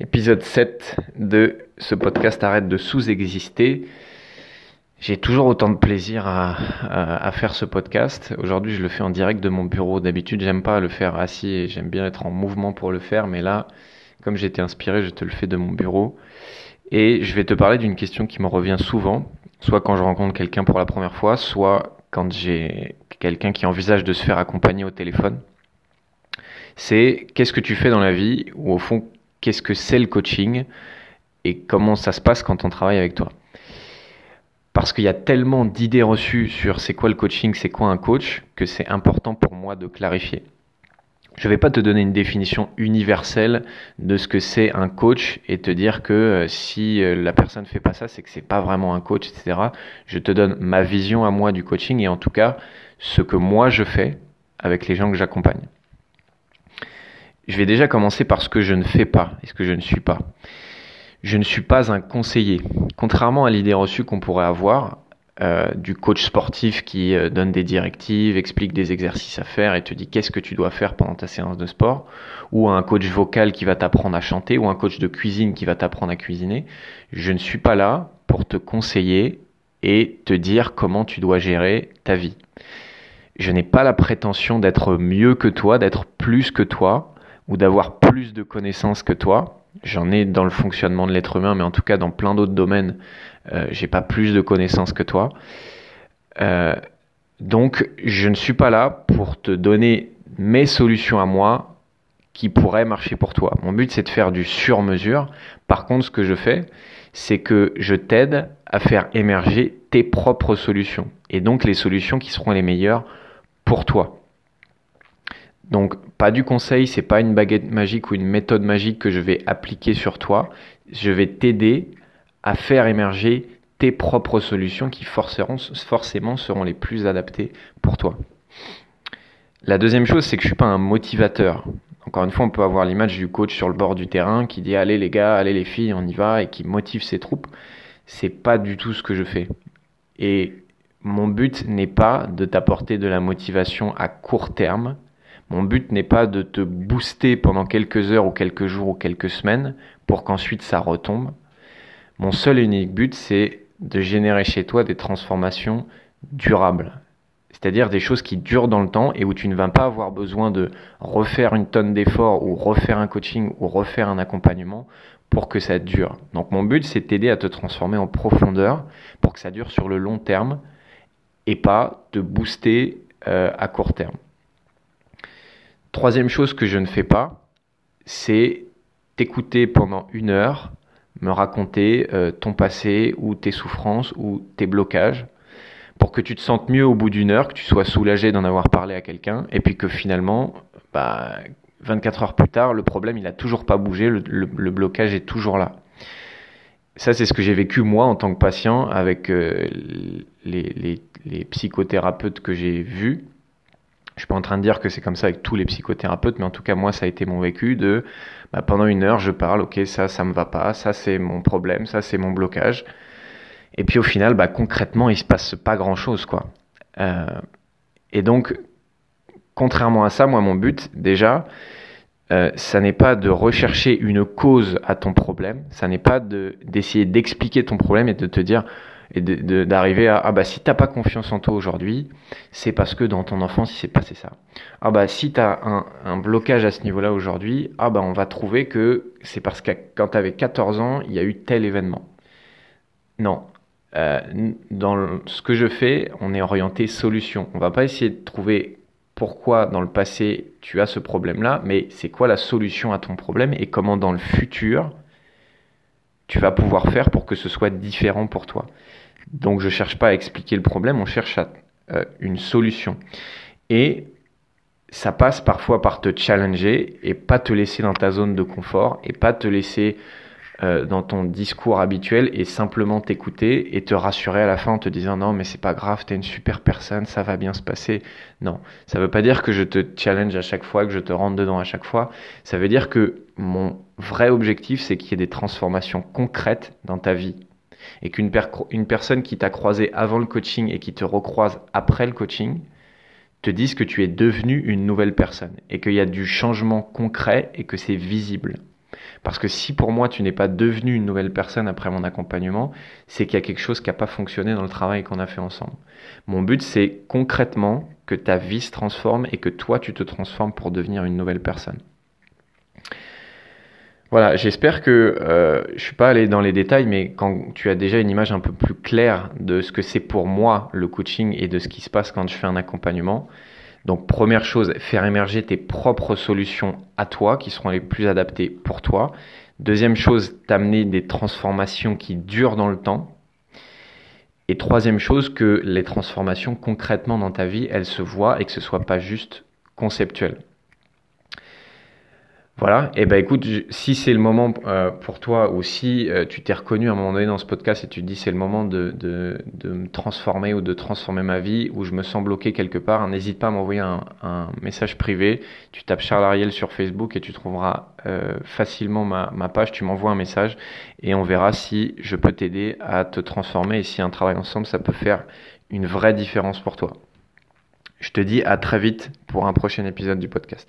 Épisode 7 de ce podcast Arrête de sous-exister. J'ai toujours autant de plaisir à, à, faire ce podcast. Aujourd'hui, je le fais en direct de mon bureau. D'habitude, j'aime pas le faire assis et j'aime bien être en mouvement pour le faire. Mais là, comme été inspiré, je te le fais de mon bureau. Et je vais te parler d'une question qui me revient souvent, soit quand je rencontre quelqu'un pour la première fois, soit quand j'ai quelqu'un qui envisage de se faire accompagner au téléphone. C'est qu'est-ce que tu fais dans la vie ou au fond qu'est-ce que c'est le coaching et comment ça se passe quand on travaille avec toi. Parce qu'il y a tellement d'idées reçues sur c'est quoi le coaching, c'est quoi un coach, que c'est important pour moi de clarifier. Je ne vais pas te donner une définition universelle de ce que c'est un coach et te dire que euh, si euh, la personne ne fait pas ça, c'est que c'est pas vraiment un coach, etc. Je te donne ma vision à moi du coaching et en tout cas ce que moi je fais avec les gens que j'accompagne. Je vais déjà commencer par ce que je ne fais pas et ce que je ne suis pas. Je ne suis pas un conseiller. Contrairement à l'idée reçue qu'on pourrait avoir, euh, du coach sportif qui euh, donne des directives, explique des exercices à faire et te dit qu'est-ce que tu dois faire pendant ta séance de sport, ou un coach vocal qui va t'apprendre à chanter, ou un coach de cuisine qui va t'apprendre à cuisiner. Je ne suis pas là pour te conseiller et te dire comment tu dois gérer ta vie. Je n'ai pas la prétention d'être mieux que toi, d'être plus que toi, ou d'avoir plus de connaissances que toi. J'en ai dans le fonctionnement de l'être humain, mais en tout cas dans plein d'autres domaines, euh, j'ai pas plus de connaissances que toi. Euh, donc, je ne suis pas là pour te donner mes solutions à moi qui pourraient marcher pour toi. Mon but, c'est de faire du sur-mesure. Par contre, ce que je fais, c'est que je t'aide à faire émerger tes propres solutions et donc les solutions qui seront les meilleures pour toi. Donc pas du conseil, c'est pas une baguette magique ou une méthode magique que je vais appliquer sur toi. Je vais t'aider à faire émerger tes propres solutions qui forcément seront les plus adaptées pour toi. La deuxième chose, c'est que je suis pas un motivateur. Encore une fois, on peut avoir l'image du coach sur le bord du terrain qui dit allez les gars, allez les filles, on y va et qui motive ses troupes. C'est pas du tout ce que je fais. Et mon but n'est pas de t'apporter de la motivation à court terme, mon but n'est pas de te booster pendant quelques heures ou quelques jours ou quelques semaines pour qu'ensuite ça retombe. Mon seul et unique but, c'est de générer chez toi des transformations durables. C'est-à-dire des choses qui durent dans le temps et où tu ne vas pas avoir besoin de refaire une tonne d'efforts ou refaire un coaching ou refaire un accompagnement pour que ça dure. Donc mon but, c'est t'aider à te transformer en profondeur pour que ça dure sur le long terme et pas te booster euh, à court terme. Troisième chose que je ne fais pas, c'est t'écouter pendant une heure, me raconter euh, ton passé ou tes souffrances ou tes blocages, pour que tu te sentes mieux au bout d'une heure, que tu sois soulagé d'en avoir parlé à quelqu'un, et puis que finalement, bah, 24 heures plus tard, le problème il a toujours pas bougé, le, blocage est toujours là. Ça, c'est ce que j'ai vécu moi en tant que patient avec euh, les psychothérapeutes que j'ai vus je suis pas en train de dire que c'est comme ça avec tous les psychothérapeutes, mais en tout cas moi ça a été mon vécu de bah, pendant une heure je parle, ok ça ça me va pas, ça c'est mon problème, ça c'est mon blocage, et puis au final bah, concrètement il se passe pas grand chose quoi. Euh, et donc contrairement à ça, moi mon but déjà euh, ça n'est pas de rechercher une cause à ton problème, ça n'est pas d'essayer d'expliquer ton problème et de te dire et d'arriver à ah bah si t'as pas confiance en toi aujourd'hui, c'est parce que dans ton enfance il s'est passé ça. Ah bah si t'as un, un blocage à ce niveau-là aujourd'hui, ah bah on va trouver que c'est parce que quand t'avais 14 ans, il y a eu tel événement. Non. Euh, dans ce que je fais, on est orienté solution. On va pas essayer de trouver pourquoi dans le passé tu as ce problème-là, mais c'est quoi la solution à ton problème et comment dans le futur tu vas pouvoir faire pour que ce soit différent pour toi. Donc je cherche pas à expliquer le problème, on cherche à, euh, une solution. Et ça passe parfois par te challenger et pas te laisser dans ta zone de confort et pas te laisser euh, dans ton discours habituel et simplement t'écouter et te rassurer à la fin en te disant non mais c'est pas grave, t'es une super personne, ça va bien se passer. Non, ça veut pas dire que je te challenge à chaque fois, que je te rentre dedans à chaque fois. Ça veut dire que mon vrai objectif c'est qu'il y ait des transformations concrètes dans ta vie et qu'une une personne qui t'a croisé avant le coaching et qui te recroise après le coaching te dise que tu es devenu une nouvelle personne et qu'il y a du changement concret et que c'est visible. Parce que si pour moi tu n'es pas devenu une nouvelle personne après mon accompagnement, c'est qu'il y a quelque chose qui n'a pas fonctionné dans le travail qu'on a fait ensemble. Mon but c'est concrètement que ta vie se transforme et que toi tu te transformes pour devenir une nouvelle personne. Voilà, j'espère que euh, je suis pas allé dans les détails, mais quand tu as déjà une image un peu plus claire de ce que c'est pour moi le coaching et de ce qui se passe quand je fais un accompagnement. Donc première chose, faire émerger tes propres solutions à toi qui seront les plus adaptées pour toi. Deuxième chose, t'amener des transformations qui durent dans le temps. Et troisième chose, que les transformations concrètement dans ta vie, elles se voient et que ce soit pas juste conceptuel. Voilà, et eh ben écoute, si c'est le moment euh, pour toi ou si euh, tu t'es reconnu à un moment donné dans ce podcast et tu te dis c'est le moment de, de, de, me transformer ou de transformer ma vie ou je me sens bloqué quelque part, n'hésite pas à m'envoyer un, message privé. Tu tapes Charles Ariel sur Facebook et tu trouveras euh, facilement ma, ma, page, tu m'envoies un message et on verra si je peux t'aider à te transformer et si un travail ensemble ça peut faire une vraie différence pour toi. Je te dis à très vite pour un prochain épisode du podcast.